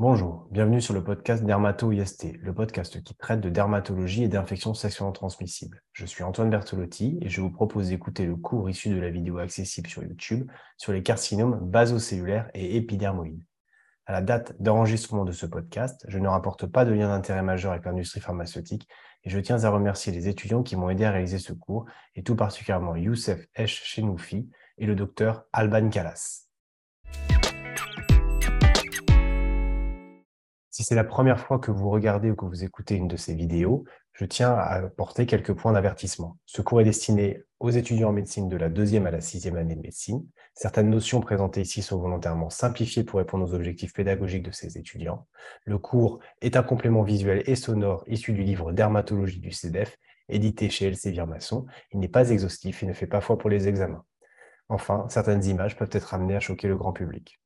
Bonjour, bienvenue sur le podcast Dermato-IST, le podcast qui traite de dermatologie et d'infections sexuellement transmissibles. Je suis Antoine Bertolotti et je vous propose d'écouter le cours issu de la vidéo accessible sur YouTube sur les carcinomes basocellulaires et épidermoïdes. À la date d'enregistrement de ce podcast, je ne rapporte pas de lien d'intérêt majeur avec l'industrie pharmaceutique et je tiens à remercier les étudiants qui m'ont aidé à réaliser ce cours et tout particulièrement Youssef Esh Chenoufi et le docteur Alban Kalas. Si c'est la première fois que vous regardez ou que vous écoutez une de ces vidéos, je tiens à apporter quelques points d'avertissement. Ce cours est destiné aux étudiants en médecine de la deuxième à la sixième année de médecine. Certaines notions présentées ici sont volontairement simplifiées pour répondre aux objectifs pédagogiques de ces étudiants. Le cours est un complément visuel et sonore issu du livre Dermatologie du CEDEF, édité chez Elsevier Masson. Il n'est pas exhaustif et ne fait pas foi pour les examens. Enfin, certaines images peuvent être amenées à choquer le grand public.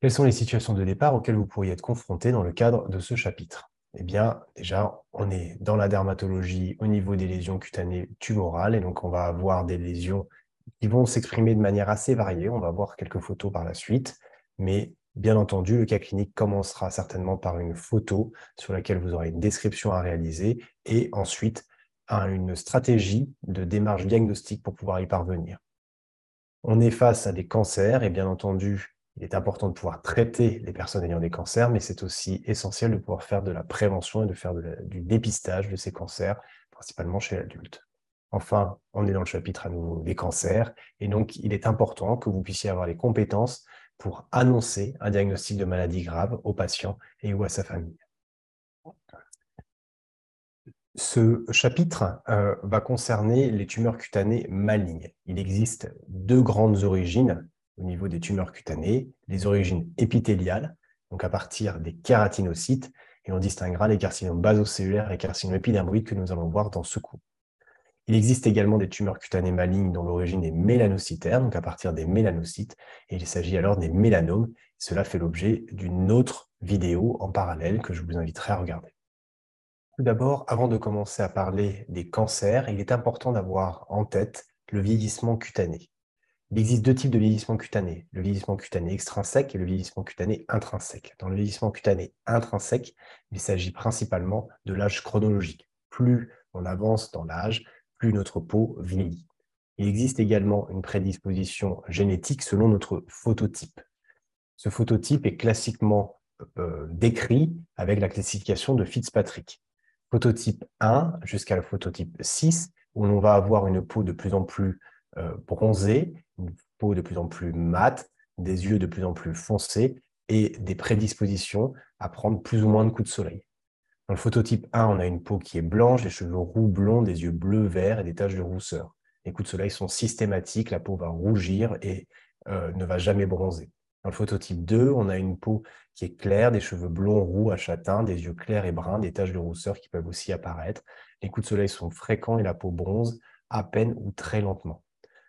Quelles sont les situations de départ auxquelles vous pourriez être confronté dans le cadre de ce chapitre? Eh bien, déjà, on est dans la dermatologie au niveau des lésions cutanées tumorales, et donc on va avoir des lésions qui vont s'exprimer de manière assez variée. On va voir quelques photos par la suite, mais bien entendu, le cas clinique commencera certainement par une photo sur laquelle vous aurez une description à réaliser, et ensuite une stratégie de démarche diagnostique pour pouvoir y parvenir. On est face à des cancers, et bien entendu, il est important de pouvoir traiter les personnes ayant des cancers, mais c'est aussi essentiel de pouvoir faire de la prévention et de faire du dépistage de ces cancers, principalement chez l'adulte. Enfin, on est dans le chapitre à nouveau des cancers, et donc il est important que vous puissiez avoir les compétences pour annoncer un diagnostic de maladie grave au patient et ou à sa famille. Ce chapitre euh, va concerner les tumeurs cutanées malignes. Il existe deux grandes origines au niveau des tumeurs cutanées, les origines épithéliales, donc à partir des kératinocytes, et on distinguera les carcinomes basocellulaires et carcinomes épidermoïdes que nous allons voir dans ce cours. Il existe également des tumeurs cutanées malignes dont l'origine est mélanocytaire, donc à partir des mélanocytes, et il s'agit alors des mélanomes. Cela fait l'objet d'une autre vidéo en parallèle que je vous inviterai à regarder. Tout d'abord, avant de commencer à parler des cancers, il est important d'avoir en tête le vieillissement cutané. Il existe deux types de vieillissement cutané, le vieillissement cutané extrinsèque et le vieillissement cutané intrinsèque. Dans le vieillissement cutané intrinsèque, il s'agit principalement de l'âge chronologique. Plus on avance dans l'âge, plus notre peau vieillit. Il existe également une prédisposition génétique selon notre phototype. Ce phototype est classiquement euh, décrit avec la classification de Fitzpatrick. Phototype 1 jusqu'à le phototype 6, où l'on va avoir une peau de plus en plus euh, bronzée, une peau de plus en plus mate, des yeux de plus en plus foncés et des prédispositions à prendre plus ou moins de coups de soleil. Dans le phototype 1, on a une peau qui est blanche, les cheveux roux blonds, des yeux bleus verts et des taches de rousseur. Les coups de soleil sont systématiques, la peau va rougir et euh, ne va jamais bronzer. Dans le phototype 2, on a une peau qui est claire, des cheveux blonds, roux à châtain, des yeux clairs et bruns, des taches de rousseur qui peuvent aussi apparaître. Les coups de soleil sont fréquents et la peau bronze à peine ou très lentement.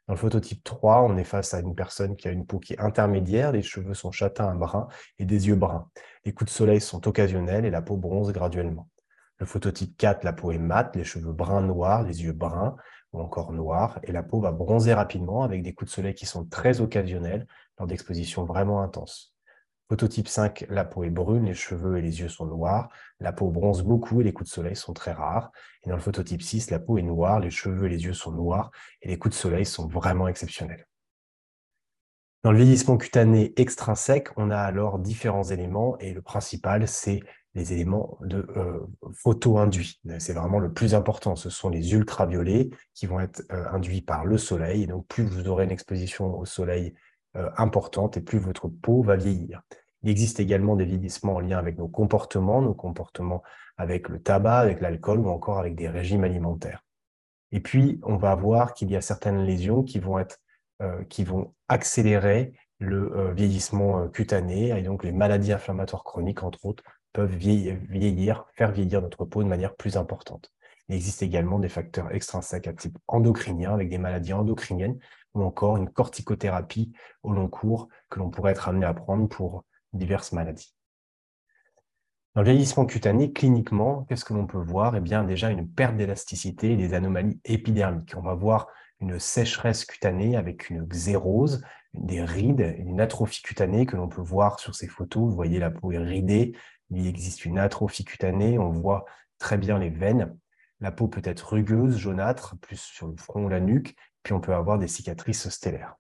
Dans le phototype 3, on est face à une personne qui a une peau qui est intermédiaire, les cheveux sont châtains à bruns et des yeux bruns. Les coups de soleil sont occasionnels et la peau bronze graduellement. Le phototype 4, la peau est mate, les cheveux bruns noirs, les yeux bruns ou encore noirs, et la peau va bronzer rapidement avec des coups de soleil qui sont très occasionnels lors d'expositions vraiment intenses. Phototype 5, la peau est brune, les cheveux et les yeux sont noirs, la peau bronze beaucoup et les coups de soleil sont très rares. Et dans le phototype 6, la peau est noire, les cheveux et les yeux sont noirs et les coups de soleil sont vraiment exceptionnels. Dans le vieillissement cutané extrinsèque, on a alors différents éléments et le principal, c'est les éléments de euh, photo-induits. C'est vraiment le plus important. Ce sont les ultraviolets qui vont être euh, induits par le soleil. Donc, plus vous aurez une exposition au soleil importante et plus votre peau va vieillir. Il existe également des vieillissements en lien avec nos comportements, nos comportements avec le tabac, avec l'alcool ou encore avec des régimes alimentaires. Et puis, on va voir qu'il y a certaines lésions qui vont, euh, accélérer le euh, vieillissement cutané, et donc les maladies inflammatoires chroniques, entre autres, peuvent vieillir, faire vieillir notre peau de manière plus importante. Il existe également des facteurs extrinsèques à type endocrinien, avec des maladies endocriniennes ou encore une corticothérapie au long cours que l'on pourrait être amené à prendre pour diverses maladies. Dans le vieillissement cutané, cliniquement, qu'est-ce que l'on peut voir? Eh bien, déjà une perte d'élasticité et des anomalies épidermiques. On va voir une sécheresse cutanée avec une xérose, des rides, une atrophie cutanée que l'on peut voir sur ces photos. Vous voyez, la peau est ridée, il existe une atrophie cutanée, on voit très bien les veines. La peau peut être rugueuse, jaunâtre, plus sur le front ou la nuque, on peut avoir des cicatrices stellaires.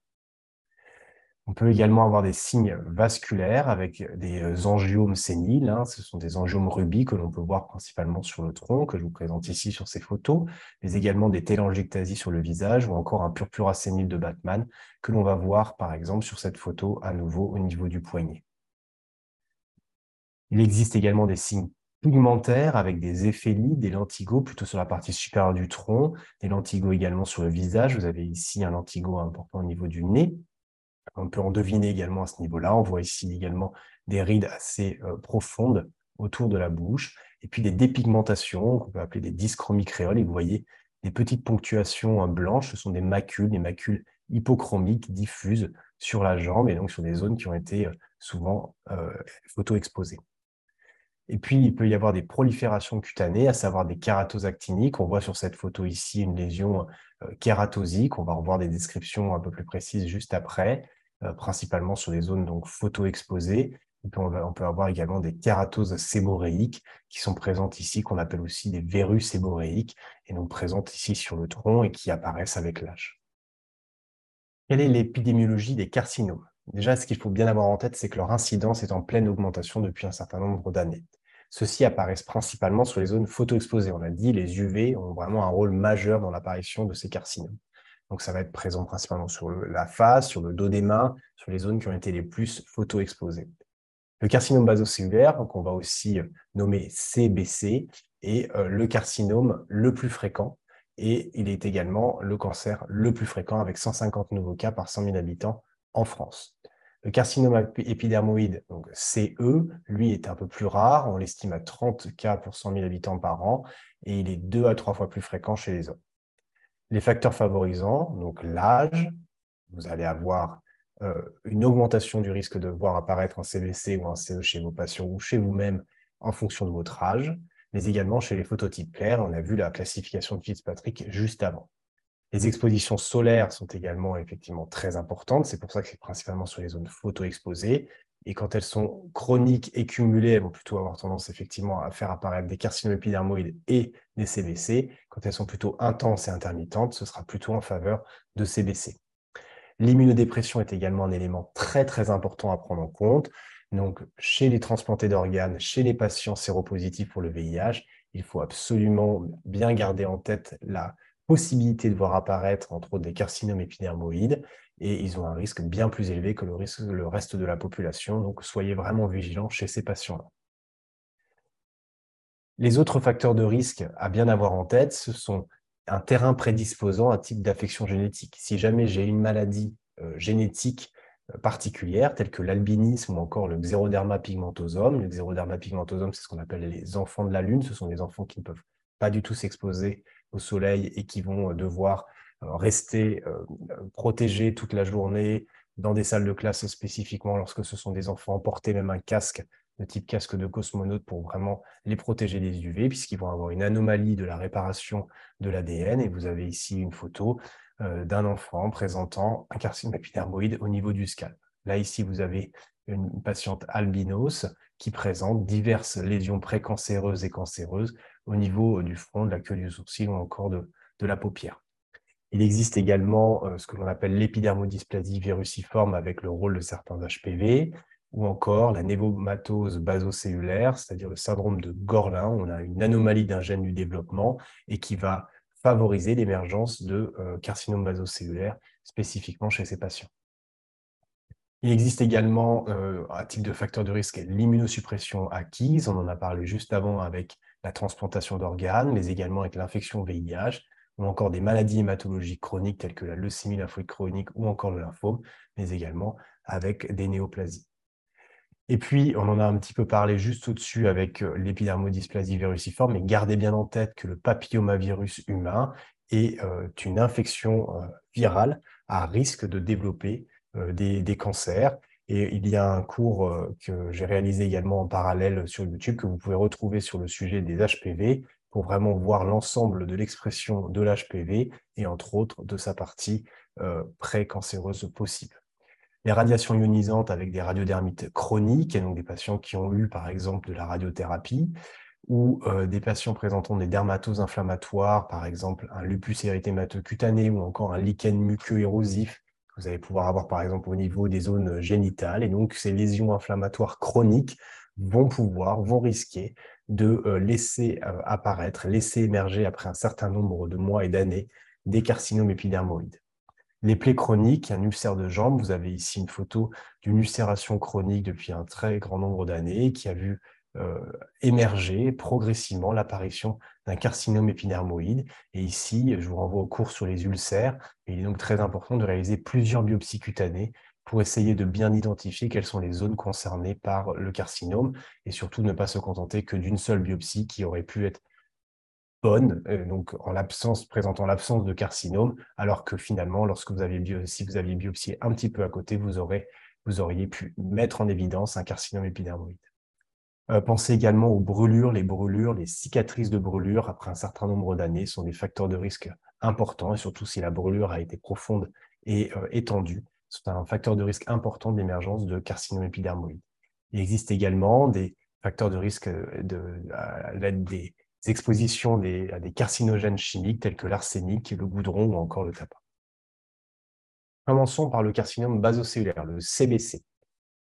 On peut également avoir des signes vasculaires avec des euh, angiomes séniles. Hein. Ce sont des angiomes rubis que l'on peut voir principalement sur le tronc, que je vous présente ici sur ces photos, mais également des télangiectasies sur le visage ou encore un purpura sénile de Batman que l'on va voir par exemple sur cette photo à nouveau au niveau du poignet. Il existe également des signes pigmentaires avec des éphélies, des lentigos plutôt sur la partie supérieure du tronc, des lentigos également sur le visage. Vous avez ici un lentigo important au niveau du nez, on peut en deviner également à ce niveau-là. On voit ici également des rides assez euh, profondes autour de la bouche, et puis des dépigmentations, qu'on peut appeler des dyschromies créoles. Et vous voyez des petites ponctuations euh, blanches, ce sont des macules, des macules hypochromiques diffuses sur la jambe et donc sur des zones qui ont été euh, souvent photo-exposées. Et puis, il peut y avoir des proliférations cutanées, à savoir des kératoses actiniques. On voit sur cette photo ici une lésion kératosique. On va revoir des descriptions un peu plus précises juste après. Euh, principalement sur les zones donc photo-exposées. On peut avoir également des kératoses séboréiques qui sont présentes ici, qu'on appelle aussi des verrues séboréiques, et donc présentes ici sur le tronc et qui apparaissent avec l'âge. Quelle est l'épidémiologie des carcinomes? Déjà, ce qu'il faut bien avoir en tête, c'est que leur incidence est en pleine augmentation depuis un certain nombre d'années. Ceux-ci apparaissent principalement sur les zones photo-exposées. On a dit, les UV ont vraiment un rôle majeur dans l'apparition de ces carcinomes. Donc, ça va être présent principalement sur la face, sur le dos des mains, sur les zones qui ont été les plus photo-exposées. Le carcinome basocellulaire, qu'on va aussi euh, nommer CBC, est euh, le carcinome le plus fréquent et il est également le cancer le plus fréquent avec 150 nouveaux cas par 100 000 habitants France. Le carcinome épidermoïde, donc CE, lui est un peu plus rare, on l'estime à 30 cas pour 100 000 habitants par an et il est deux à trois fois plus fréquent chez les hommes. Les facteurs favorisants, donc l'âge, vous allez avoir euh, une augmentation du risque de voir apparaître un CBC ou un CE chez vos patients ou chez vous-même en fonction de votre âge, mais également chez les phototypes clairs. On a vu la classification de Fitzpatrick juste avant. Les expositions solaires sont également effectivement très importantes. C'est pour ça que c'est principalement sur les zones photo-exposées. Et quand elles sont chroniques et cumulées, elles vont plutôt avoir tendance effectivement à faire apparaître des carcinomes épidermoïdes et des CBC. Quand elles sont plutôt intenses et intermittentes, ce sera plutôt en faveur de CBC. L'immunodépression est également un élément très très important à prendre en compte. Donc, chez les transplantés d'organes, chez les patients séropositifs pour le VIH, il faut absolument bien garder en tête la possibilité de voir apparaître, entre autres, des carcinomes épidermoïdes, et ils ont un risque bien plus élevé que le, risque, le reste de la population. Donc, soyez vraiment vigilants chez ces patients-là. Les autres facteurs de risque à bien avoir en tête, ce sont un terrain prédisposant à type d'affection génétique. Si jamais j'ai une maladie euh, génétique euh, particulière, telle que l'albinisme ou encore le xéroderma pigmentosum, le xéroderma pigmentosum, c'est ce qu'on appelle les enfants de la Lune, ce sont des enfants qui ne peuvent pas du tout s'exposer au soleil et qui vont euh, devoir euh, rester euh, protégés toute la journée dans des salles de classe spécifiquement lorsque ce sont des enfants, porter même un casque de type casque de cosmonaute pour vraiment les protéger des UV, puisqu'ils vont avoir une anomalie de la réparation de l'ADN. Et vous avez ici une photo d'un enfant présentant un carcinome épidermoïde au niveau du scalp. Là, ici, vous avez une patiente albinos qui présente diverses lésions précancéreuses et cancéreuses au niveau du front, de la queue du sourcil ou encore de, la paupière. Il existe également euh, ce que l'on appelle l'épidermodysplasie viruciforme avec le rôle de certains HPV, ou encore la névomatose basocellulaire, c'est-à-dire le syndrome de Gorlin. On a une anomalie d'un gène du développement et qui va favoriser l'émergence de euh, carcinome basocellulaire spécifiquement chez ces patients. Il existe également euh, un type de facteur de risque, l'immunosuppression acquise. On en a parlé juste avant avec la transplantation d'organes, mais également avec l'infection VIH, ou encore des maladies hématologiques chroniques telles que la leucémie lymphoïde chronique ou encore le lymphome, mais également avec des néoplasies. Et puis, on en a un petit peu parlé juste au-dessus avec euh, l'épidermodysplasie viruciforme, mais gardez bien en tête que le papillomavirus humain est euh, une infection virale à risque de développer euh, des, cancers. Et il y a un cours euh, que j'ai réalisé également en parallèle sur YouTube que vous pouvez retrouver sur le sujet des HPV pour vraiment voir l'ensemble de l'expression de l'HPV et entre autres de sa partie euh, pré-cancéreuse possible. Les radiations ionisantes avec des radiodermites chroniques, et donc des patients qui ont eu par exemple de la radiothérapie, ou euh, des patients présentant des dermatoses inflammatoires, par exemple un lupus érythémateux cutané ou encore un lichen muqueux érosif vous allez pouvoir avoir par exemple au niveau des zones génitales. Et donc ces lésions inflammatoires chroniques vont pouvoir, vont risquer de euh, laisser euh, apparaître, laisser émerger après un certain nombre de mois et d'années des carcinomes épidermoïdes. Les plaies chroniques, un ulcère de jambe, vous avez ici une photo d'une ulcération chronique depuis un très grand nombre d'années qui a vu émerger progressivement l'apparition d'un carcinome épidermoïde. Et ici, je vous renvoie au cours sur les ulcères. il est donc très important de réaliser plusieurs biopsies cutanées pour essayer de bien identifier quelles sont les zones concernées par le carcinome et surtout ne pas se contenter que d'une seule biopsie qui aurait pu être bonne, euh, donc en l'absence, présentant l'absence de carcinome, alors que finalement, lorsque vous aviez si vous aviez biopsié un petit peu à côté, vous auriez pu mettre en évidence un carcinome épidermoïde. Euh, pensez également aux brûlures. Les brûlures, les cicatrices de brûlure après un certain nombre d'années sont des facteurs de risque importants, et surtout si la brûlure a été profonde et euh, étendue. C'est un facteur de risque important d'émergence de carcinome épidermoïde. Il existe également des facteurs de risque euh, de, à l'aide des expositions à des carcinogènes chimiques tels que l'arsenic, le goudron ou encore le tabac. Commençons par le carcinome basocellulaire, le CBC.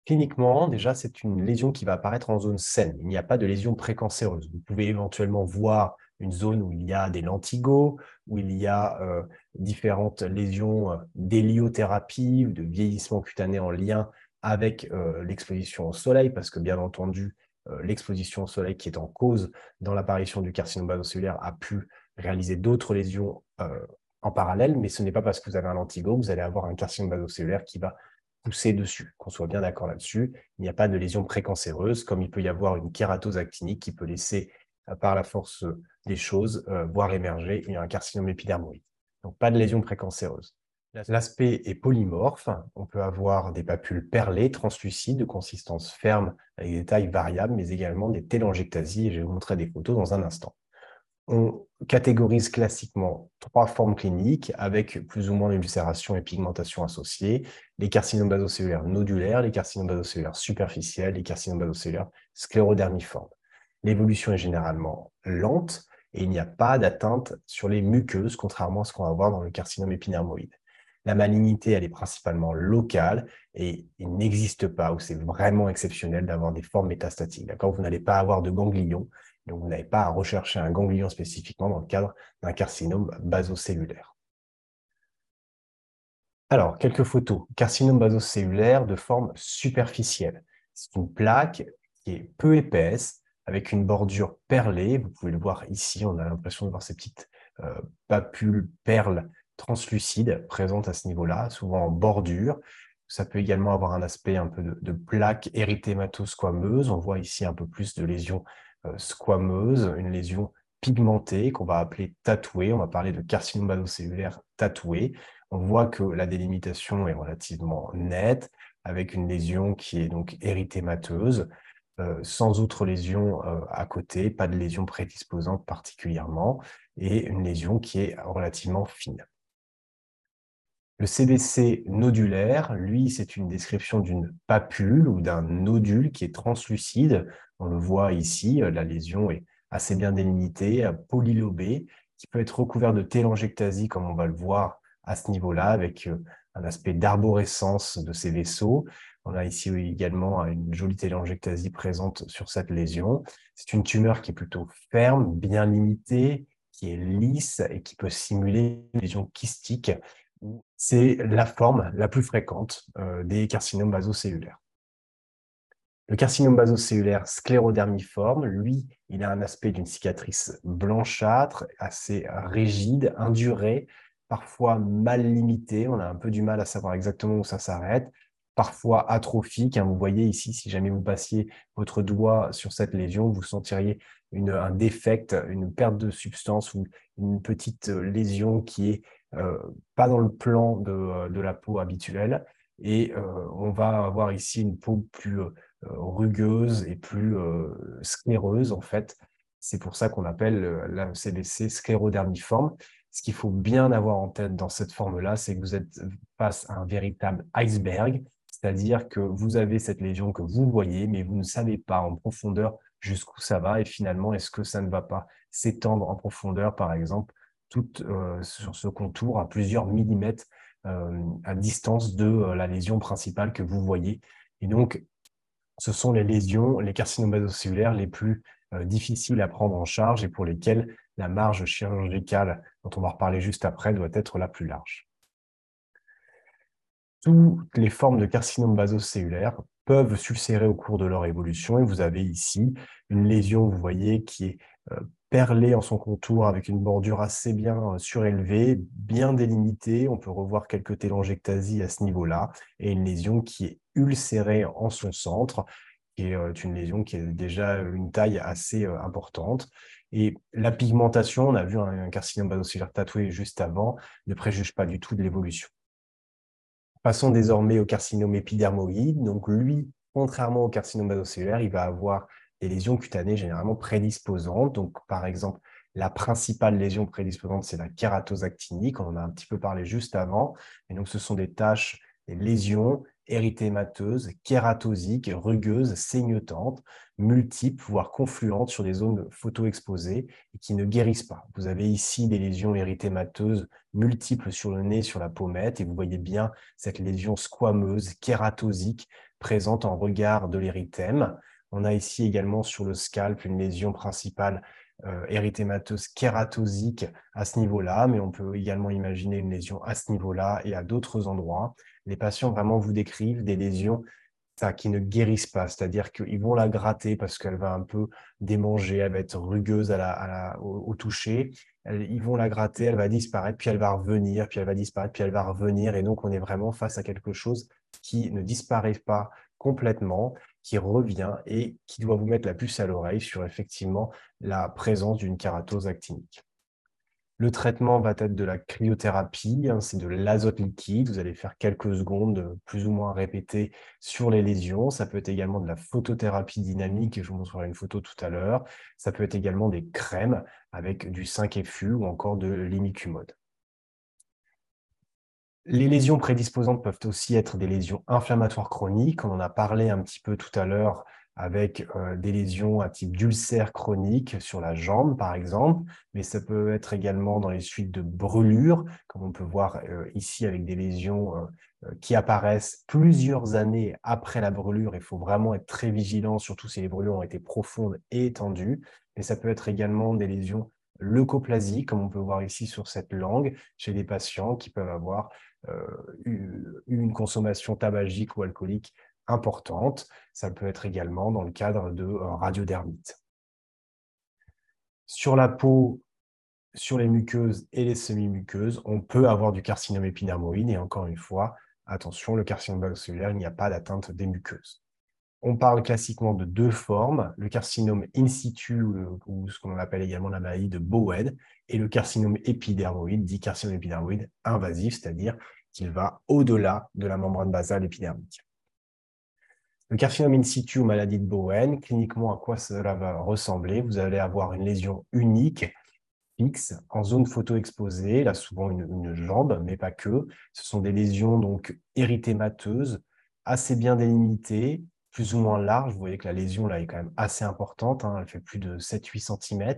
Cliniquement, déjà, c'est une lésion qui va apparaître en zone saine. Il n'y a pas de lésion précancéreuse. Vous pouvez éventuellement voir une zone où il y a des lentigos, où il y a euh, différentes lésions euh, d'héliothérapie ou de vieillissement cutané en lien avec euh, l'exposition au soleil, parce que bien entendu, l'exposition au soleil qui est en cause dans l'apparition du carcinome basocellulaire a pu réaliser d'autres lésions en parallèle, mais ce n'est pas parce que vous avez un lentigo que vous allez avoir un carcinome basocellulaire qui va pousser dessus, qu'on soit bien d'accord là-dessus. Il n'y a pas de lésion précancéreuse, comme il peut y avoir une kératose actinique qui peut laisser, euh, par la force des choses, euh, voir émerger un carcinome épidermoïde. Donc, pas de lésion précancéreuse. L'aspect est polymorphe. On peut avoir des papules perlées, translucides, de consistance ferme, avec des tailles variables, mais également des télangiectasies. Je vais vous montrer des photos dans un instant on catégorise classiquement trois formes cliniques avec plus ou moins d'ulcération et pigmentation associées, les carcinomes basocellulaires nodulaires, les carcinomes basocellulaires superficiels, les carcinomes basocellulaires sclérodermiformes. L'évolution est généralement lente et il n'y a pas d'atteinte sur les muqueuses, contrairement à ce qu'on va voir dans le carcinome épidermoïde. La malignité, elle est principalement locale et il n'existe pas, ou c'est vraiment exceptionnel, d'avoir des formes métastatiques. Vous n'allez pas avoir de ganglions, donc, vous n'avez pas à rechercher un ganglion spécifiquement dans le cadre d'un carcinome basocellulaire. Alors, quelques photos. Carcinome basocellulaire de forme superficielle. C'est une plaque qui est peu épaisse, avec une bordure perlée. Vous pouvez le voir ici, on a l'impression de voir ces petites euh, papules, perles translucides présentes à ce niveau-là, souvent en bordure. Ça peut également avoir un aspect un peu de, plaque érythémato-squameuse. On voit ici un peu plus de lésions squameuse, une lésion pigmentée qu'on va appeler tatouée. On va parler de carcinome basocellulaire tatoué. On voit que la délimitation est relativement nette, avec une lésion qui est donc érythémateuse, euh, sans autre lésion euh, à côté, pas de lésion prédisposante particulièrement, et une lésion qui est relativement fine. Le CBC nodulaire, lui, c'est une description d'une papule ou d'un nodule qui est translucide. On le voit ici, euh, la lésion est assez bien délimitée, euh, polylobée, qui peut être recouvert de télangiectasie, comme on va le voir à ce niveau-là, avec euh, un aspect d'arborescence de ces vaisseaux. On a ici également une jolie télangiectasie présente sur cette lésion. C'est une tumeur qui est plutôt ferme, bien limitée, qui est lisse et qui peut simuler une lésion kystique c'est la forme la plus fréquente euh, des carcinomes basocellulaires. Le carcinome basocellulaire sclérodermiforme, lui, il a un aspect d'une cicatrice blanchâtre, assez rigide, indurée, parfois mal limitée. On a un peu du mal à savoir exactement où ça s'arrête. Parfois atrophique. Hein. Vous voyez ici, si jamais vous passiez votre doigt sur cette lésion, vous sentiriez un défect, une perte de substance ou une petite lésion qui est euh, pas dans le plan de, euh, de la peau habituelle. Et euh, on va avoir ici une peau plus rugueuse et plus scléreuse, en fait. C'est pour ça qu'on appelle la CBC sclérodermiforme. Ce qu'il faut bien avoir en tête dans cette forme-là, c'est que vous êtes face à un véritable iceberg C'est-à-dire que vous avez cette lésion que vous voyez, mais vous ne savez pas en profondeur jusqu'où ça va et finalement, est-ce que ça ne va pas s'étendre en profondeur, par exemple, tout euh, sur ce contour à plusieurs millimètres euh, à distance de euh, la lésion principale que vous voyez. Et donc, ce sont les lésions, les carcinomes basocellulaires les plus difficiles à prendre en charge et pour lesquelles la marge chirurgicale, dont on va reparler juste après, doit être la plus large toutes les formes de carcinome basocellulaire peuvent s'ulcérer au cours de leur évolution. Et vous avez ici une lésion, vous voyez, qui est euh, perlée en son contour avec une bordure assez bien euh, surélevée, bien délimitée. On peut revoir quelques télangiectasies à ce niveau-là. Et une lésion qui est ulcérée en son centre, qui est euh, une lésion qui est déjà une taille assez importante. Et la pigmentation, on a vu un carcinome basocellulaire tatoué juste avant, ne préjuge pas du tout de l'évolution. Passons désormais au carcinome épidermoïde. Donc lui, contrairement au carcinome basocellulaire, il va avoir des lésions cutanées généralement prédisposantes. Donc par exemple, la principale lésion prédisposante, c'est la kératose actinique. On en a un petit peu parlé juste avant. Et donc ce sont des taches, des lésions érythémateuses, kératosiques, rugueuses, saignotantes, multiples, voire confluentes sur des zones photo-exposées et qui ne guérissent pas. Vous avez ici des lésions érythémateuses multiples sur le nez, sur la pommette, et vous voyez bien cette lésion squameuse, kératosique, présente en regard de l'érythème. On a ici également sur le scalp une lésion principale euh, érythémateuse kératosique à ce niveau-là, mais on peut également imaginer une lésion à ce niveau-là et à d'autres endroits. Les patients vraiment vous décrivent des lésions qui ne guérissent pas, c'est-à-dire qu'ils vont la gratter parce qu'elle va un peu démanger, elle va être rugueuse au, toucher, ils vont la gratter, elle va disparaître, puis elle va revenir, puis elle va disparaître, puis elle va revenir, et donc on est vraiment face à quelque chose qui ne disparaît pas complètement, qui revient et qui doit vous mettre la puce à l'oreille sur effectivement la présence d'une kératose actinique. Le traitement va être de la cryothérapie, hein, c'est de l'azote liquide. Vous allez faire quelques secondes euh, plus ou moins répétées sur les lésions. Ça peut être également de la photothérapie dynamique, je vous montrerai une photo tout à l'heure. Ça peut être également des crèmes avec du 5FU ou encore de l'imicumode. Les lésions prédisposantes peuvent aussi être des lésions inflammatoires chroniques. On en a parlé un petit peu tout à l'heure avec euh, des lésions à type d'ulcère chronique sur la jambe, par exemple, mais ça peut être également dans les suites de brûlures, comme on peut voir euh, ici avec des lésions euh, qui apparaissent plusieurs années après la brûlure. Il faut vraiment être très vigilant, surtout si les brûlures ont été profondes et étendues. Mais ça peut être également des lésions leucoplasiques, comme on peut voir ici sur cette langue, chez des patients qui peuvent avoir une consommation tabagique ou alcoolique importante. Ça peut être également dans le cadre de euh, radiodermite. Sur la peau, sur les muqueuses et les semi-muqueuses, on peut avoir du carcinome épidermoïde et encore une fois, attention, le carcinome basocellulaire, il n'y a pas d'atteinte des muqueuses. On parle classiquement de deux formes, le carcinome in situ ou ce qu'on appelle également la maladie de Bowen et le carcinome épidermoïde, dit carcinome épidermoïde invasif, c'est-à-dire qu'il va au-delà de la membrane basale épidermique. Le carcinome in situ ou maladie de Bowen, cliniquement, à quoi cela va ressembler? Vous allez avoir une lésion unique, fixe, en zone photo-exposée, là souvent une, jambe, mais pas que. Ce sont des lésions donc érythémateuses, assez bien délimitées, plus ou moins larges. Vous voyez que la lésion là est quand même assez importante, hein. elle fait plus de 7-8 cm,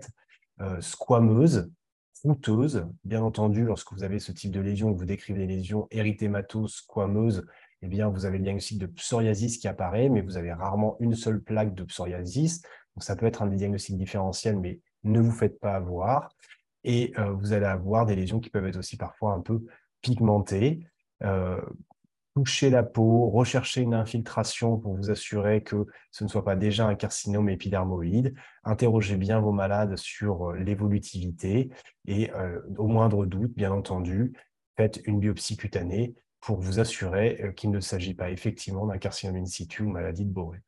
euh, squameuse, frouteuse. Bien entendu, lorsque vous avez ce type de lésion, vous décrivez des lésions érythémateuses, squameuses, eh bien, vous avez le diagnostic de psoriasis qui apparaît, mais vous avez rarement une seule plaque de psoriasis. Donc, ça peut être un des diagnostics différentiels, mais ne vous faites pas avoir. Et euh, vous allez avoir des lésions qui peuvent être aussi parfois un peu pigmentées. Euh, toucher la peau, rechercher une infiltration pour vous assurer que ce ne soit pas déjà un carcinome épidermoïde. Interrogez bien vos malades sur euh, l'évolutivité et au moindre doute, bien entendu, faites une biopsie cutanée pour vous assurer euh, qu'il ne s'agit pas effectivement d'un carcinome in situ ou maladie de Bowen.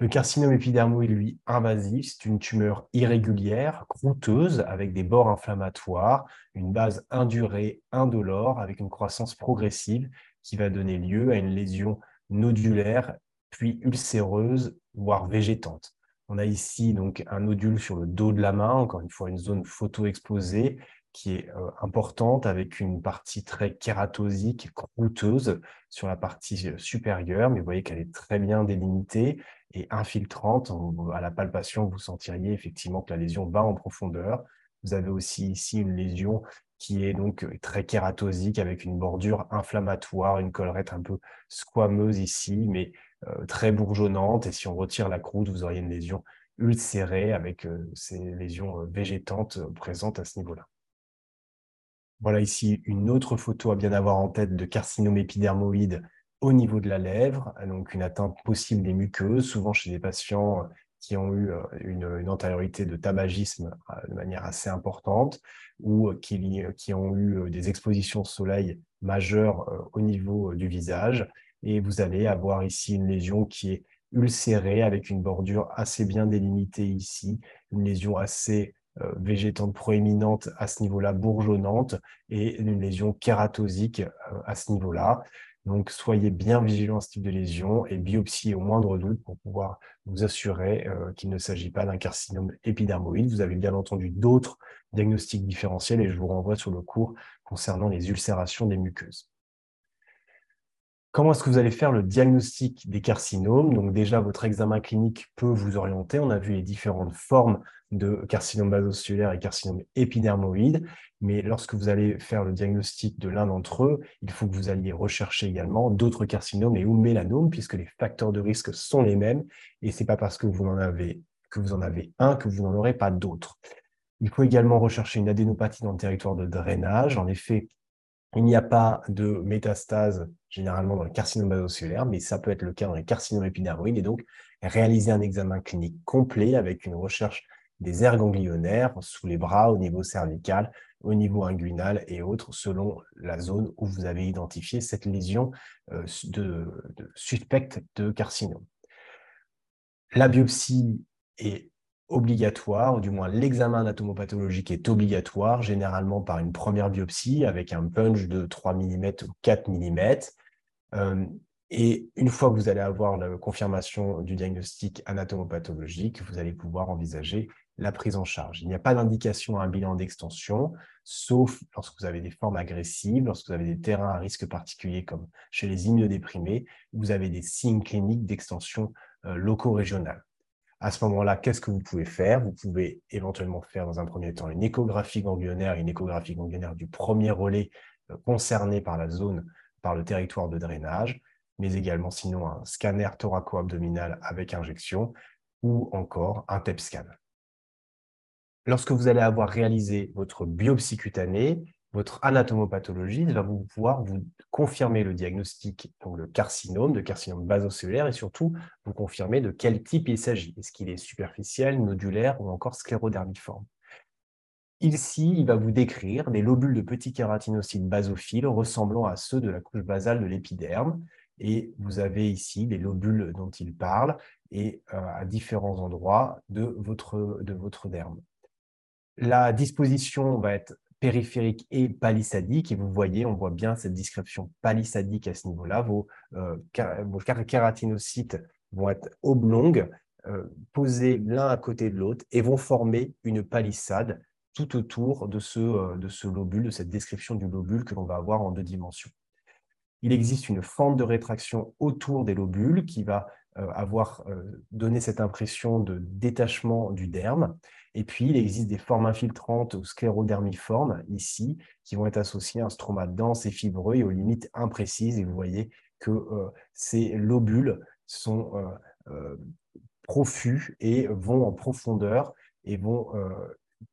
Le carcinome épidermoïde, lui, invasif, c'est une tumeur irrégulière, croûteuse, avec des bords inflammatoires, une base indurée, indolore, avec une croissance progressive qui va donner lieu à une lésion nodulaire, puis ulcéreuse, voire végétante. On a ici donc un nodule sur le dos de la main, encore une fois une zone photo-exposée, qui est euh, importante avec une partie très kératosique, croûteuse sur la partie euh, supérieure, mais vous voyez qu'elle est très bien délimitée et infiltrante. À la palpation, vous sentiriez effectivement que la lésion va en profondeur. Vous avez aussi ici une lésion qui est donc euh, très kératosique avec une bordure inflammatoire, une collerette un peu squameuse ici, mais très bourgeonnante. Et si on retire la croûte, vous auriez une lésion ulcérée avec ces lésions végétantes présentes à ce niveau-là. Voilà ici une autre photo à bien avoir en tête de carcinome épidermoïde au niveau de la lèvre, donc une atteinte possible des muqueuses, souvent chez des patients euh, qui ont eu euh, une, antériorité de tabagisme euh, de manière assez importante ou qui, qui ont eu des expositions au soleil majeures au niveau du visage. Et vous allez avoir ici une lésion qui est ulcérée avec une bordure assez bien délimitée ici, une lésion assez euh, végétante proéminente à ce niveau-là, bourgeonnante, et une lésion kératosique euh, à ce niveau-là. Donc, soyez bien vigilants à ce type de lésion et biopsie au moindre doute pour pouvoir vous assurer euh, qu'il ne s'agit pas d'un carcinome épidermoïde. Vous avez bien entendu d'autres diagnostics différentiels et je vous renvoie sur le cours concernant les ulcérations des muqueuses. Comment est-ce que vous allez faire le diagnostic des carcinomes? Donc déjà, votre examen clinique peut vous orienter. On a vu les différentes formes de carcinome basocellulaire et carcinome épidermoïde. Mais lorsque vous allez faire le diagnostic de l'un d'entre eux, il faut que vous alliez rechercher également d'autres carcinomes et ou mélanomes, puisque les facteurs de risque sont les mêmes. Et ce n'est pas parce que vous en avez que vous en avez un que vous n'en aurez pas d'autres. Il faut également rechercher une adénopathie dans le territoire de drainage. En effet, il n'y a pas de métastase généralement dans le carcinome basocellulaire, mais ça peut être le cas dans les carcinomes épidermoïdes. Et donc, réaliser un examen clinique complet avec une recherche des aires ganglionnaires sous les bras, au niveau cervical, au niveau inguinal et autres, selon la zone où vous avez identifié cette lésion euh, de, suspecte de carcinome. La biopsie est obligatoire, ou du moins l'examen anatomopathologique est obligatoire, généralement par une première biopsie avec un punch de 3 mm ou 4 mm. Euh, et une fois que vous allez avoir la confirmation du diagnostic anatomopathologique, vous allez pouvoir envisager la prise en charge. Il n'y a pas d'indication à un bilan d'extension, sauf lorsque vous avez des formes agressives, lorsque vous avez des terrains à risque particulier comme chez les immunodéprimés, vous avez des signes cliniques d'extension euh, locaux-régionales. À ce moment-là, qu'est-ce que vous pouvez faire? Vous pouvez éventuellement faire dans un premier temps une échographie ganglionnaire, une échographie ganglionnaire du premier relais euh, concerné par la zone, par le territoire de drainage, mais également sinon un scanner thoraco-abdominal avec injection ou encore un TEP scan. Lorsque vous allez avoir réalisé votre biopsie cutanée, votre anatomopathologie va vous pouvoir vous confirmer le diagnostic, donc le carcinome, de carcinome basocellulaire, et surtout vous confirmer de quel type il s'agit. Est-ce qu'il est superficiel, nodulaire ou encore sclérodermiforme? Ici, il va vous décrire des lobules de petits kératinocytes basophiles ressemblant à ceux de la couche basale de l'épiderme. Et vous avez ici les lobules dont il parle et euh, à différents endroits de votre, de votre derme. La disposition va être périphérique et palissadique. Et vous voyez, on voit bien cette description palissadique à ce niveau-là. Vos, euh, kératinocytes vont être oblongues, euh, posés l'un à côté de l'autre et vont former une palissade tout autour de ce, euh, de ce lobule, de cette description du lobule que l'on va avoir en deux dimensions. Il existe une fente de rétraction autour des lobules qui va avoir donné cette impression de détachement du derme. Et puis, il existe des formes infiltrantes ou sclérodermiformes ici, qui vont être associées à un stroma dense et fibreux et aux limites imprécises. Et vous voyez que euh, ces lobules sont euh, euh, profus et vont en profondeur et vont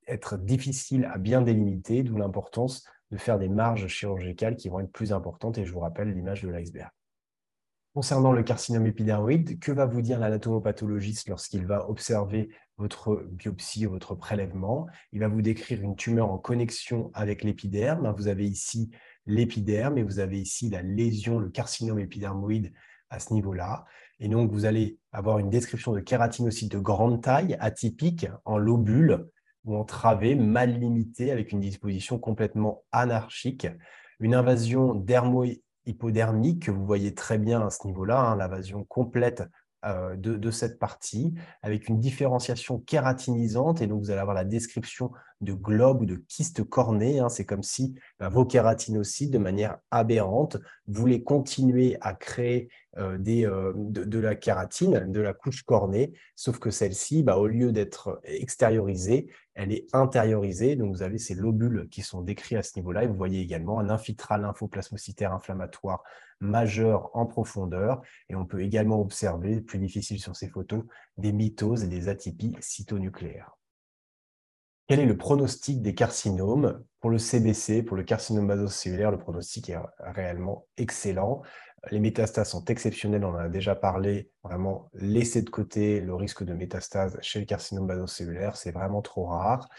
être difficiles à bien délimiter, d'où l'importance de faire des marges chirurgicales qui vont être plus importantes. Et je vous rappelle l'image de l'iceberg. Concernant le carcinome épidermoïde, que va vous dire l'anatomopathologiste lorsqu'il va observer votre biopsie, votre prélèvement? Il va vous décrire une tumeur en connexion avec l'épiderme. Vous avez ici l'épiderme et vous avez ici la lésion, le carcinome épidermoïde à ce niveau-là. Et donc, vous allez avoir une description de kératinocytes de grande taille, atypique, en lobule ou en travée, mal limitée, avec une disposition complètement anarchique, une invasion dermoïde hypodermique que vous voyez très bien à ce niveau-là, hein, l'invasion complète euh, de, cette partie, avec une différenciation kératinisante, et donc vous allez avoir la description de globes ou de kystes cornés. Hein. C'est comme si bah, vos kératinocytes, de manière aberrante, voulaient continuer à créer euh, des, euh, de, la kératine, de la couche cornée, sauf que celle-ci, bah, au lieu d'être extériorisée, elle est intériorisée. Donc, vous avez ces lobules qui sont décrits à ce niveau-là. Et vous voyez également un infiltrat lymphoplasmocytaire inflammatoire majeur en profondeur. Et on peut également observer, plus difficile sur ces photos, des mitoses et des atypies cytonucléaires. Quel est le pronostic des carcinomes? Pour le CBC, pour le carcinome basocellulaire, le pronostic est réellement excellent. Les métastases sont exceptionnelles, on en a déjà parlé. Vraiment, laisser de côté le risque de métastase chez le carcinome basocellulaire, c'est vraiment trop rare.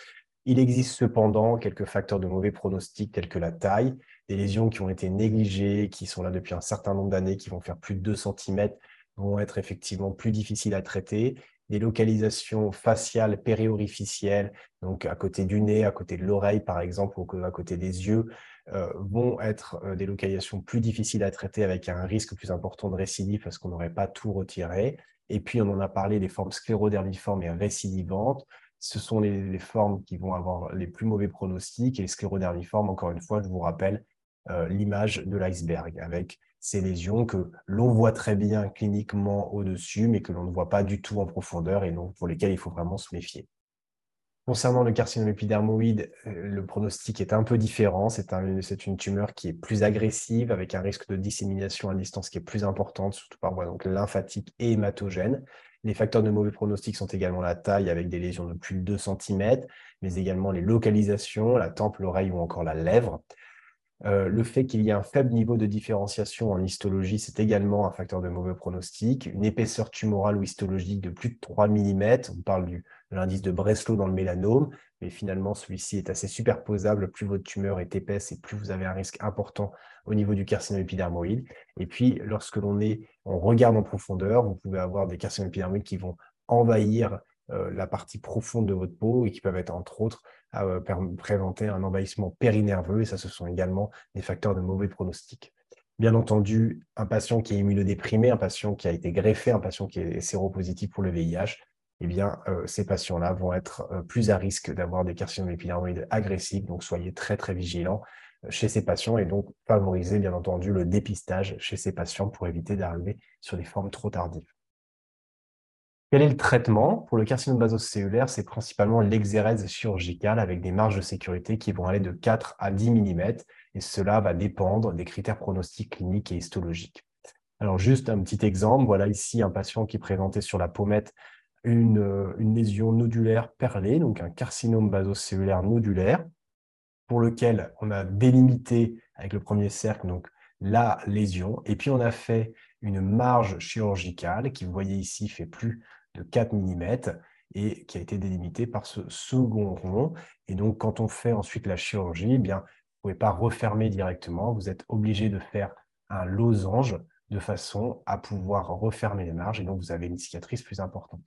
Il existe cependant quelques facteurs de mauvais pronostic tels que la taille, des lésions qui ont été négligées, qui sont là depuis un certain nombre d'années, qui vont faire plus de 2 cm, vont être effectivement plus difficiles à traiter. Des localisations faciales périorificielles, donc à côté du nez, à côté de l'oreille par exemple, ou à côté des yeux, euh, vont être euh, des localisations plus difficiles à traiter avec un risque plus important de récidive parce qu'on n'aurait pas tout retiré. Et puis, on en a parlé des formes sclérodermiformes et récidivantes. Ce sont les, formes qui vont avoir les plus mauvais pronostics. Et les sclérodermiformes, encore une fois, je vous rappelle l'image de l'iceberg avec ces lésions que l'on voit très bien cliniquement au-dessus, mais que l'on ne voit pas du tout en profondeur et donc pour lesquelles il faut vraiment se méfier. Concernant le carcinome épidermoïde, euh, le pronostic est un peu différent. C'est une tumeur qui est plus agressive, avec un risque de dissémination à distance qui est plus importante, surtout par voie lymphatique et hématogène. Les facteurs de mauvais pronostic sont également la taille, avec des lésions de plus de 2 cm, mais également les localisations, la tempe, l'oreille ou encore la lèvre. Euh, le fait qu'il y ait un faible niveau de différenciation en histologie, c'est également un facteur de mauvais pronostic. Une épaisseur tumorale ou histologique de plus de 3 mm, on parle de l'indice de Breslow dans le mélanome, mais finalement celui-ci est assez superposable. Plus votre tumeur est épaisse et plus vous avez un risque important au niveau du carcinome épidermoïde. Et puis, lorsque l'on on regarde en profondeur, vous pouvez avoir des carcinomes épidermoïdes qui vont envahir la partie profonde de votre peau et qui peuvent être entre autres euh, présenter un envahissement périnerveux et ça ce sont également des facteurs de mauvais pronostic. Bien entendu, un patient qui est immunodéprimé, un patient qui a été greffé, un patient qui est séropositif pour le VIH, eh bien, euh, ces patients-là vont être plus à risque d'avoir des carcinomes épidermoïdes agressifs. Donc, soyez très, très vigilants chez ces patients et donc favorisez, bien entendu, le dépistage chez ces patients pour éviter d'arriver sur des formes trop tardives. Quel est le traitement Pour le carcinome basocellulaire, c'est principalement l'exérèse chirurgicale avec des marges de sécurité qui vont aller de 4 à 10 mm et cela va dépendre des critères pronostiques cliniques et histologiques. Alors juste un petit exemple, voilà ici un patient qui présentait sur la pommette une, une lésion nodulaire perlée, donc un carcinome basocellulaire nodulaire, pour lequel on a délimité avec le premier cercle donc, la lésion, et puis on a fait une marge chirurgicale qui, vous voyez ici, fait plus de 4 mm et qui a été délimité par ce second rond. Et donc, quand on fait ensuite la chirurgie, eh bien, vous ne pouvez pas refermer directement. Vous êtes obligé de faire un losange de façon à pouvoir refermer les marges et donc vous avez une cicatrice plus importante.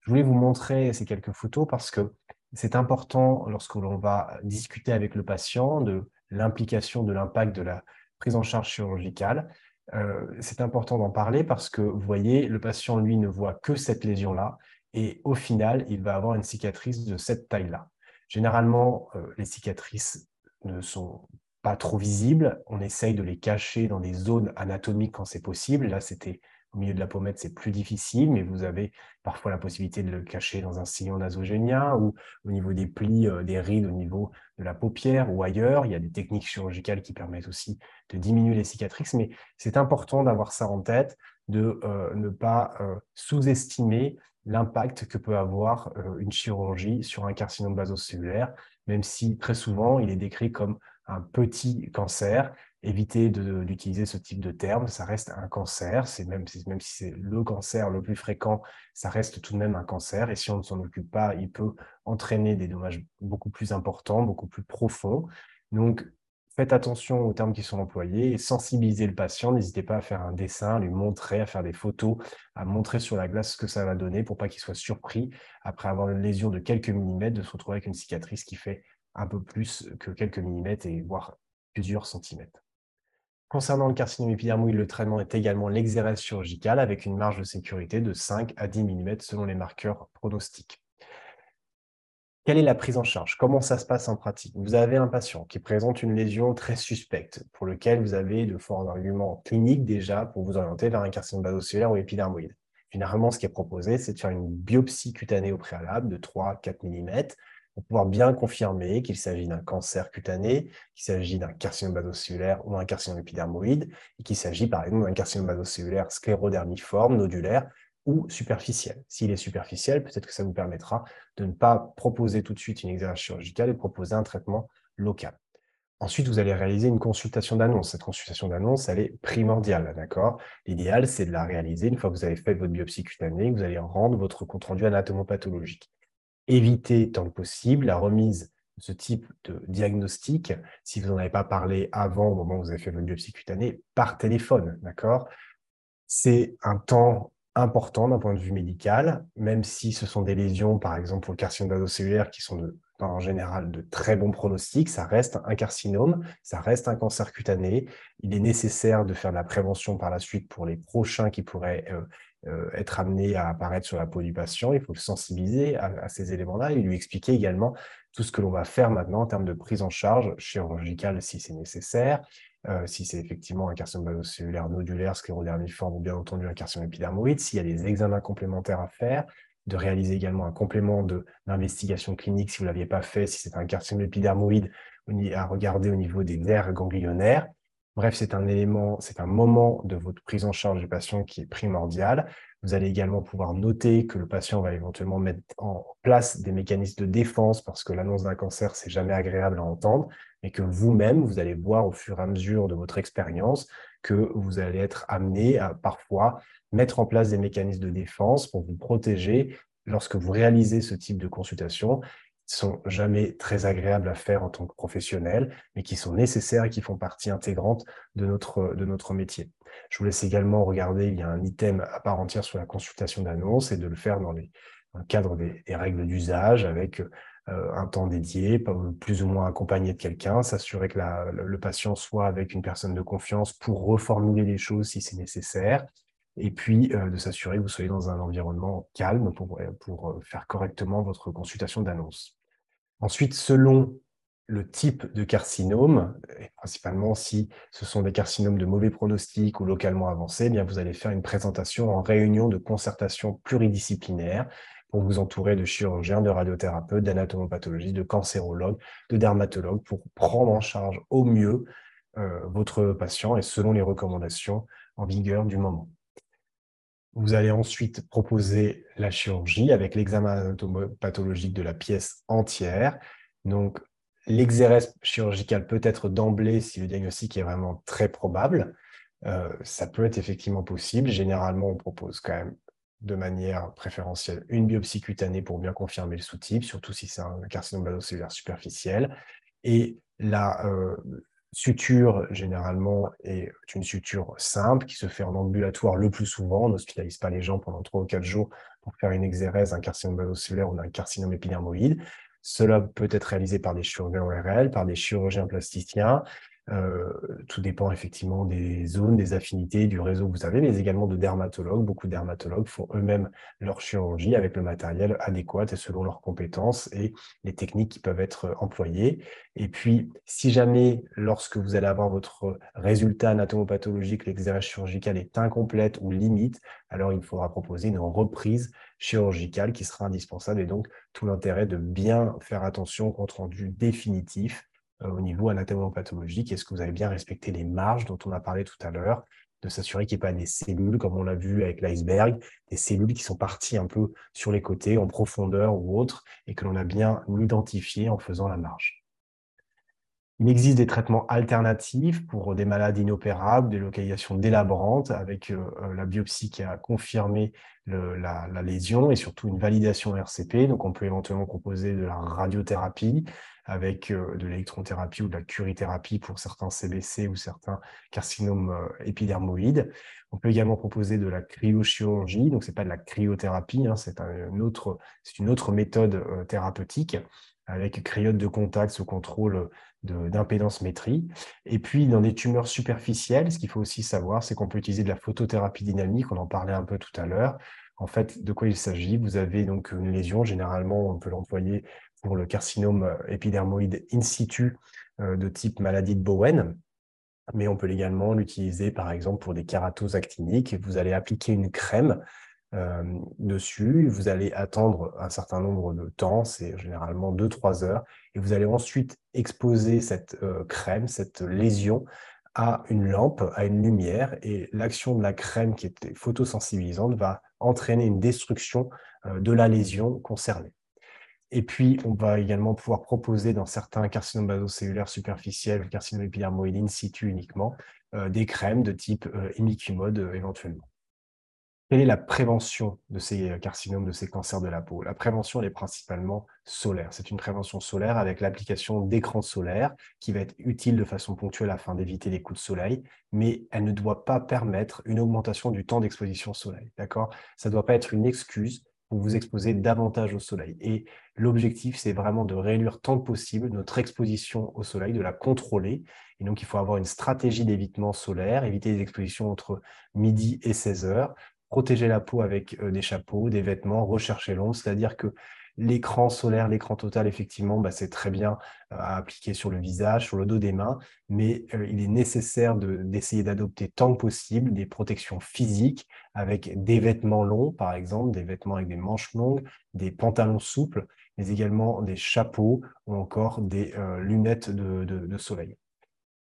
Je voulais vous montrer ces quelques photos parce que c'est important lorsque l'on va discuter avec le patient de l'implication, de l'impact de la prise en charge chirurgicale. Euh, c'est important d'en parler parce que, vous voyez, le patient, lui, ne voit que cette lésion-là et au final, il va avoir une cicatrice de cette taille-là. Généralement, euh, les cicatrices ne sont pas trop visibles. On essaye de les cacher dans des zones anatomiques quand c'est possible. Là, c'était au milieu de la pommette, c'est plus difficile, mais vous avez parfois la possibilité de le cacher dans un sillon nasogénien ou au niveau des plis, euh, des rides, au niveau de la paupière ou ailleurs. Il y a des techniques chirurgicales qui permettent aussi de diminuer les cicatrices, mais c'est important d'avoir ça en tête, de euh, ne pas euh, sous-estimer l'impact que peut avoir une chirurgie sur un carcinome basocellulaire, même si très souvent il est décrit comme un petit cancer, éviter d'utiliser ce type de terme. Ça reste un cancer. C'est même, si c'est le cancer le plus fréquent, ça reste tout de même un cancer. Et si on ne s'en occupe pas, il peut entraîner des dommages beaucoup plus importants, beaucoup plus profonds. Donc, faites attention aux termes qui sont employés et sensibilisez le patient. N'hésitez pas à faire un dessin, à lui montrer, à faire des photos, à montrer sur la glace ce que ça va donner pour pas qu'il soit surpris après avoir une lésion de quelques millimètres de se retrouver avec une cicatrice qui fait un peu plus que quelques millimètres et voire plusieurs centimètres. Concernant le carcinome épidermoïde, le traitement est également l'exérèse chirurgicale avec une marge de sécurité de 5 à 10 mm selon les marqueurs pronostiques. quelle est la prise en charge? Comment ça se passe en pratique? Vous avez un patient qui présente une lésion très suspecte, pour lequel vous avez de forts arguments cliniques déjà pour vous orienter vers un carcinome basocellulaire ou épidermoïde. Généralement, ce qui est proposé, c'est de faire une biopsie cutanée au préalable de 3-4 mm pour pouvoir bien confirmer qu'il s'agit d'un cancer cutané, qu'il s'agit d'un carcinome basocellulaire ou un carcinome épidermoïde, et qu'il s'agit par exemple d'un carcinome basocellulaire sclérodermiforme, nodulaire ou superficiel. S'il est superficiel, peut-être que ça vous permettra de ne pas proposer tout de suite une exercice chirurgicale et proposer un traitement local. Ensuite, vous allez réaliser une consultation d'annonce. Cette consultation d'annonce, elle est primordiale, d'accord? L'idéal, c'est de la réaliser une fois que vous avez fait votre biopsie cutanée, vous allez rendre votre compte-rendu anatomopathologique. Évitez, tant que possible, la remise de ce type de diagnostic, si vous n'en avez pas parlé avant, au moment où vous avez fait votre biopsie cutanée, par téléphone, C'est un temps important d'un point de vue médical, même si ce sont des lésions, par exemple pour le carcinome cellulaire, qui sont en général de très bons pronostics, ça reste un carcinome, ça reste un cancer cutané. Il est nécessaire de faire de la prévention par la suite pour les prochains qui pourraient euh, euh, être amenés à apparaître sur la peau du patient. Il faut le sensibiliser à, ces éléments-là et lui expliquer également tout ce que l'on va faire maintenant en termes de prise en charge chirurgicale si c'est nécessaire, euh, si c'est effectivement un carcinome cellulaire nodulaire, sclérodermiforme ou bien entendu un carcinome épidermoïde, s'il y a des examens complémentaires à faire, de réaliser également un complément d'investigation clinique si vous ne l'aviez pas fait, si c'est un carcinome épidermoïde à regarder au niveau des nerfs ganglionnaires. Bref, c'est un élément, c'est un moment de votre prise en charge du patient qui est primordial. Vous allez également pouvoir noter que le patient va éventuellement mettre en place des mécanismes de défense parce que l'annonce d'un cancer, c'est jamais agréable à entendre, mais que vous-même, vous allez voir au fur et à mesure de votre expérience que vous allez être amené à parfois mettre en place des mécanismes de défense pour vous protéger lorsque vous réalisez ce type de consultation sont jamais très agréables à faire en tant que professionnel, mais qui sont nécessaires et qui font partie intégrante de notre, de notre métier. Je vous laisse également regarder, il y a un item à part entière sur la consultation d'annonce et de le faire dans, les, le cadre des, règles d'usage avec euh, un temps dédié, plus ou moins accompagné de quelqu'un, s'assurer que le patient soit avec une personne de confiance pour reformuler les choses si c'est nécessaire, et puis euh, de s'assurer que vous soyez dans un environnement calme pour, pour euh, faire correctement votre consultation d'annonce. Ensuite, selon le type de carcinome, et principalement si ce sont des carcinomes de mauvais pronostic ou localement avancés, eh bien vous allez faire une présentation en réunion de concertation pluridisciplinaire pour vous entourer de chirurgiens, de radiothérapeutes, d'anatomopathologiste, de cancérologues, de dermatologues pour prendre en charge au mieux euh, votre patient et selon les recommandations en vigueur du moment. Vous allez ensuite proposer la chirurgie avec l'examen anatomopathologique de la pièce entière. Donc, l'exérèse chirurgical peut être d'emblée si le diagnostic est vraiment très probable. Euh, ça peut être effectivement possible. Généralement, on propose quand même de manière préférentielle une biopsie cutanée pour bien confirmer le sous-type, surtout si c'est un carcinome basocellulaire superficiel. Et la, euh, suture, généralement, est une suture simple qui se fait en ambulatoire le plus souvent. On n'hospitalise pas les gens pendant 3 ou 4 jours pour faire une exérèse, un carcinome basocellulaire ou un carcinome épidermoïde. Cela peut être réalisé par des chirurgiens ORL, par des chirurgiens plasticiens, euh, tout dépend effectivement des zones, des affinités, du réseau que vous avez, mais également de dermatologues. Beaucoup de dermatologues font eux-mêmes leur chirurgie avec le matériel adéquat et selon leurs compétences et les techniques qui peuvent être employées. Et puis, si jamais, lorsque vous allez avoir votre résultat anatomopathologique, l'exérèse chirurgicale est incomplète ou limite, alors il faudra proposer une reprise chirurgicale qui sera indispensable et donc tout l'intérêt de bien faire attention au compte rendu définitif euh, au niveau anatomopathologique Est-ce que vous avez bien respecté les marges dont on a parlé tout à l'heure de s'assurer qu'il n'y ait pas des cellules, comme on l'a vu avec l'iceberg, des cellules qui sont parties un peu sur les côtés, en profondeur ou autre, et que l'on a bien identifié en faisant la marge? Il existe des traitements alternatifs pour des malades inopérables, des localisations délabrantes, avec euh, euh, la biopsie qui a confirmé la, lésion et surtout une validation RCP. Donc, on peut éventuellement proposer de la radiothérapie avec euh, de l'électrothérapie ou de la curithérapie pour certains CBC ou certains carcinomes épidermoïdes. On peut également proposer de la cryochirurgie. Donc, ce n'est pas de la cryothérapie, hein, c'est une autre méthode thérapeutique avec cryote de contact sous contrôle d'impédance métrie. Et puis, dans des tumeurs superficielles, ce qu'il faut aussi savoir, c'est qu'on peut utiliser de la photothérapie dynamique, on en parlait un peu tout à l'heure, En fait, de quoi il s'agit? Vous avez donc une lésion, généralement on peut l'employer pour le carcinome épidermoïde in situ de type maladie de Bowen, mais on peut également l'utiliser par exemple pour des kératoses actiniques. Vous allez appliquer une crème euh, dessus, vous allez attendre un certain nombre de temps, c'est généralement 2-3 heures, et vous allez ensuite exposer cette euh, crème, cette lésion à une lampe, à une lumière, et l'action de la crème qui est photosensibilisante va entraîner une destruction euh, de la lésion concernée. Et puis, on va également pouvoir proposer dans certains carcinomes basocellulaires superficiels, le carcinome épidermoïde in situ uniquement, des crèmes de type imiquimode euh, éventuellement. Quelle est la prévention de ces carcinomes, de ces cancers de la peau? La prévention, elle est principalement solaire. C'est une prévention solaire avec l'application d'écrans solaires qui va être utile de façon ponctuelle afin d'éviter les coups de soleil, mais elle ne doit pas permettre une augmentation du temps d'exposition au soleil. D'accord? Ça ne doit pas être une excuse pour vous exposer davantage au soleil. Et l'objectif, c'est vraiment de réduire tant que possible notre exposition au soleil, de la contrôler. Et donc, il faut avoir une stratégie d'évitement solaire, éviter les expositions entre midi et 16 heures, protéger la peau avec euh, des chapeaux, des vêtements, rechercher l'ombre, c'est-à-dire que L'écran solaire, l'écran total, effectivement, bah, c'est très bien euh, à appliquer sur le visage, sur le dos des mains, mais euh, il est nécessaire d'essayer d'adopter tant que possible des protections physiques avec des vêtements longs, par exemple, des vêtements avec des manches longues, des pantalons souples, mais également des chapeaux ou encore des lunettes de soleil.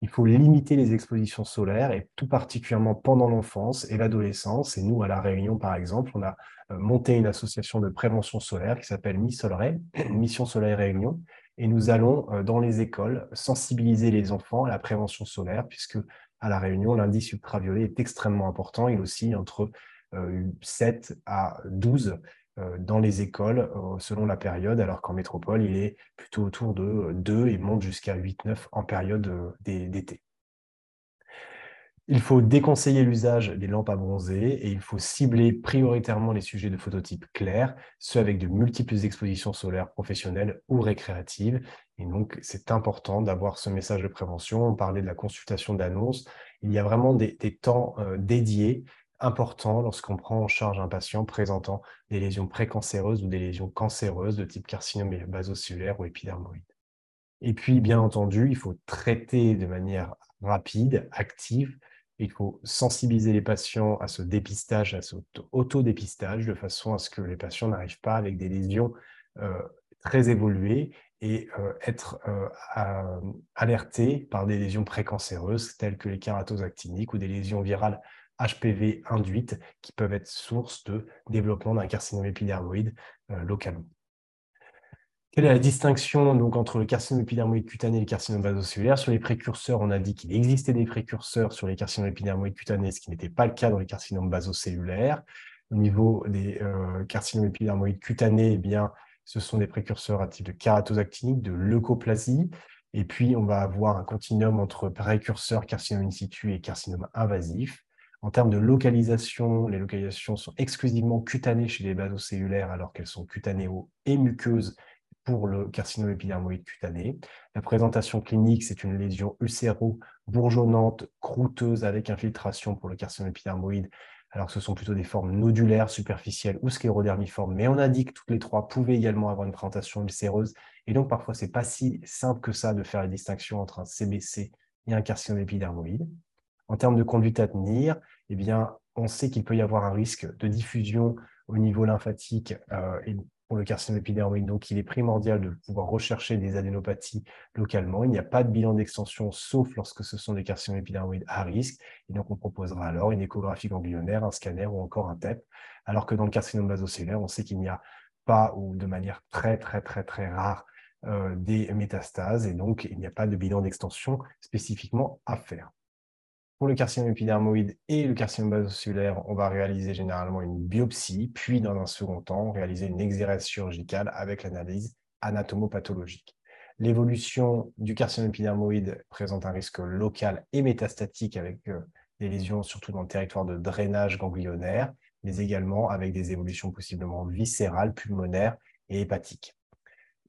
Il faut limiter les expositions solaires et tout particulièrement pendant l'enfance et l'adolescence. Et nous, à La Réunion, par exemple, on a euh, monté une association de prévention solaire qui s'appelle Mission Soleil Réunion. Et nous allons, euh, dans les écoles, sensibiliser les enfants à la prévention solaire, puisque à La Réunion, l'indice ultraviolet est extrêmement important. Il oscille entre 7 euh, à 12 euh, dans les écoles euh, selon la période, alors qu'en métropole, il est plutôt autour de 2 et monte jusqu'à 8-9 en période euh, d'été. Il faut déconseiller l'usage des lampes à bronzer et il faut cibler prioritairement les sujets de phototype clair, ceux avec de multiples expositions solaires professionnelles ou récréatives. Et donc, c'est important d'avoir ce message de prévention. On parlait de la consultation d'annonces. Il y a vraiment des, temps dédiés important lorsqu'on prend en charge un patient présentant des lésions précancéreuses ou des lésions cancéreuses de type carcinome basocellulaire ou épidermoïde. Et puis, bien entendu, il faut traiter de manière rapide, active. Il faut sensibiliser les patients à ce dépistage, à ce autodépistage, de façon à ce que les patients n'arrivent pas avec des lésions euh, très évoluées et euh, être euh, alertés par des lésions précancéreuses telles que les kératoses ou des lésions virales HPV induites qui peuvent être source de développement d'un carcinome épidermoïde euh, localement. Quelle est la distinction donc, entre le carcinome épidermoïde cutané et le carcinome vasocellulaire Sur les précurseurs, on a dit qu'il existait des précurseurs sur les carcinomes épidermoïdes cutanés, ce qui n'était pas le cas dans les carcinomes vasocellulaires. Au niveau des euh, carcinomes épidermoïdes cutanés, eh bien, ce sont des précurseurs à type de kératose actinique, de leucoplasie. Et puis, on va avoir un continuum entre précurseurs carcinome in situ et carcinome invasif. En termes de localisation, les localisations sont exclusivement cutanées chez les basocellulaires alors qu'elles sont cutanéo et muqueuses pour le carcinome épidermoïde cutané. La présentation clinique, c'est une lésion ulcéro-bourgeonnante, croûteuse avec infiltration pour le carcinome épidermoïde, alors que ce sont plutôt des formes nodulaires, superficielles ou sclérodermiformes. Mais on a dit que toutes les trois pouvaient également avoir une présentation ulcéreuse. Et donc, parfois, ce n'est pas si simple que ça de faire la distinction entre un CBC et un carcinome épidermoïde. En termes de conduite à tenir, eh bien, on sait qu'il peut y avoir un risque de diffusion au niveau lymphatique euh, pour le carcinome épidermoïde. Donc, il est primordial de pouvoir rechercher des adénopathies localement. Il n'y a pas de bilan d'extension, sauf lorsque ce sont des carcinomes épidermoïdes à risque. Et donc, on proposera alors une échographie ganglionnaire, un scanner ou encore un TEP. Alors que dans le carcinome basocellulaire, on sait qu'il n'y a pas ou de manière très, très, très, très rare euh, des métastases. Et donc, il n'y a pas de bilan d'extension spécifiquement à faire. Pour le carcinome épidermoïde et le carcinome basocellulaire, on va réaliser généralement une biopsie, puis dans un second temps, réaliser une exérèse chirurgicale avec l'analyse anatomopathologique. L'évolution du carcinome épidermoïde présente un risque local et métastatique avec euh, des lésions surtout dans le territoire de drainage ganglionnaire, mais également avec des évolutions possiblement viscérales, pulmonaires et hépatiques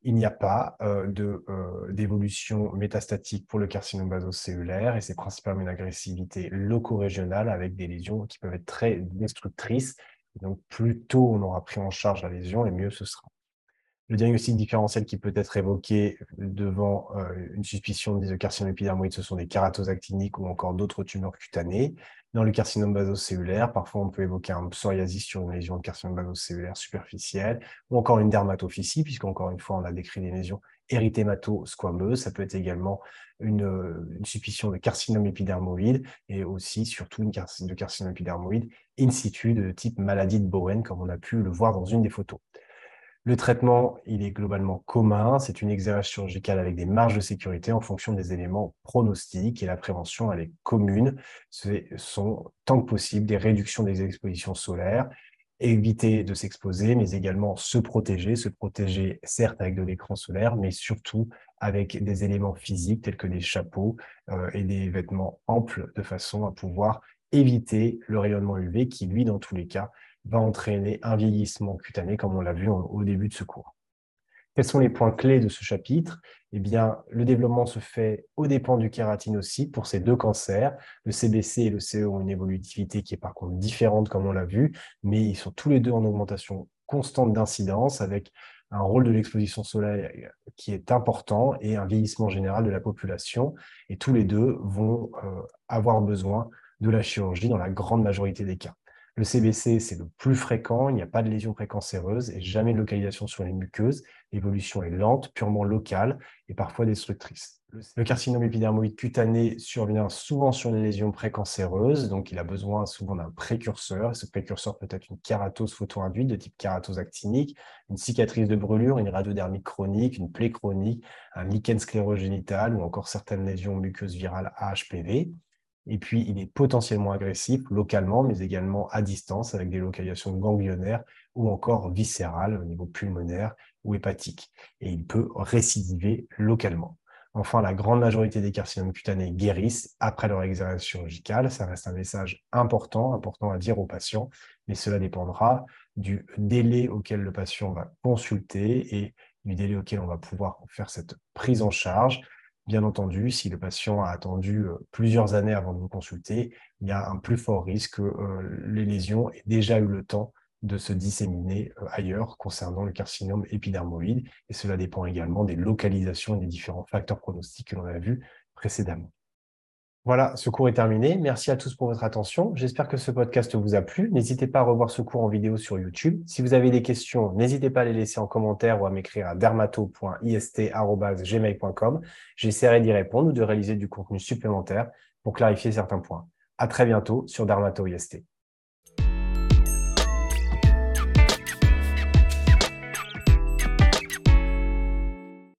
il n'y a pas euh, euh, d'évolution métastatique pour le carcinome basocellulaire et c'est principalement une agressivité loco-régionale avec des lésions qui peuvent être très destructrices Donc, plus tôt on aura pris en charge la lésion, et mieux ce sera. Le diagnostic différentiel qui peut être évoqué devant euh, une suspicion de carcinome épidermoïde, ce sont des kératoses actiniques ou encore d'autres tumeurs cutanées. Dans le carcinome basocellulaire, parfois on peut évoquer un psoriasis sur une lésion de carcinome basocellulaire superficielle ou encore une dermatophysie, puisqu'encore une fois, on a décrit des lésions érythémato-squameuses. Ça peut être également une, suspicion de carcinome épidermoïde et aussi, surtout, une de carcinome épidermoïde in situ de type maladie de Bowen, comme on a pu le voir dans une des photos. Le traitement, il est globalement commun. C'est une exérèse chirurgicale avec des marges de sécurité en fonction des éléments pronostiques et la prévention, elle est commune. Ce sont, tant que possible, des réductions des expositions solaires, éviter de s'exposer, mais également se protéger, se protéger certes avec de l'écran solaire, mais surtout avec des éléments physiques tels que des chapeaux euh, et des vêtements amples de façon à pouvoir éviter le rayonnement UV qui, lui, dans tous les cas, va entraîner un vieillissement cutané, comme on l'a vu au début de ce cours. Quels sont les points clés de ce chapitre? Eh bien, le développement se fait au dépend du kératinocyte pour ces deux cancers. Le CBC et le CE ont une évolutivité qui est par contre différente, comme on l'a vu, mais ils sont tous les deux en augmentation constante d'incidence avec un rôle de l'exposition solaire qui est important et un vieillissement général de la population. Et tous les deux vont euh, avoir besoin de la chirurgie dans la grande majorité des cas. Le CBC, c'est le plus fréquent, il n'y a pas de lésion précancéreuse et jamais de localisation sur les muqueuses. L'évolution est lente, purement locale et parfois destructrice. Le carcinome épidermoïde cutané survient souvent sur les lésions précancéreuses, donc il a besoin souvent d'un précurseur. Ce précurseur peut être une kératose photoinduite de type kératose actinique, une cicatrice de brûlure, une radiodermie chronique, une plaie chronique, un lichen sclérogénital ou encore certaines lésions muqueuses virales AHPV. Et puis, il est potentiellement agressif localement, mais également à distance, avec des localisations ganglionnaires ou encore viscérales au niveau pulmonaire ou hépatique. Et il peut récidiver localement. Enfin, la grande majorité des carcinomes cutanés guérissent après leur exercice chirurgical. Ça reste un message important, important à dire aux patients, mais cela dépendra du délai auquel le patient va consulter et du délai auquel on va pouvoir faire cette prise en charge. Bien entendu, si le patient a attendu euh, plusieurs années avant de vous consulter, il y a un plus fort risque que euh, les lésions aient déjà eu le temps de se disséminer euh, ailleurs concernant le carcinome épidermoïde. Et cela dépend également des localisations et des différents facteurs pronostiques que l'on a vus précédemment. Voilà, ce cours est terminé. Merci à tous pour votre attention. J'espère que ce podcast vous a plu. N'hésitez pas à revoir ce cours en vidéo sur YouTube. Si vous avez des questions, n'hésitez pas à les laisser en commentaire ou à m'écrire à dermato.ist.gmail.com. J'essaierai d'y répondre ou de réaliser du contenu supplémentaire pour clarifier certains points. À très bientôt sur Dermato IST.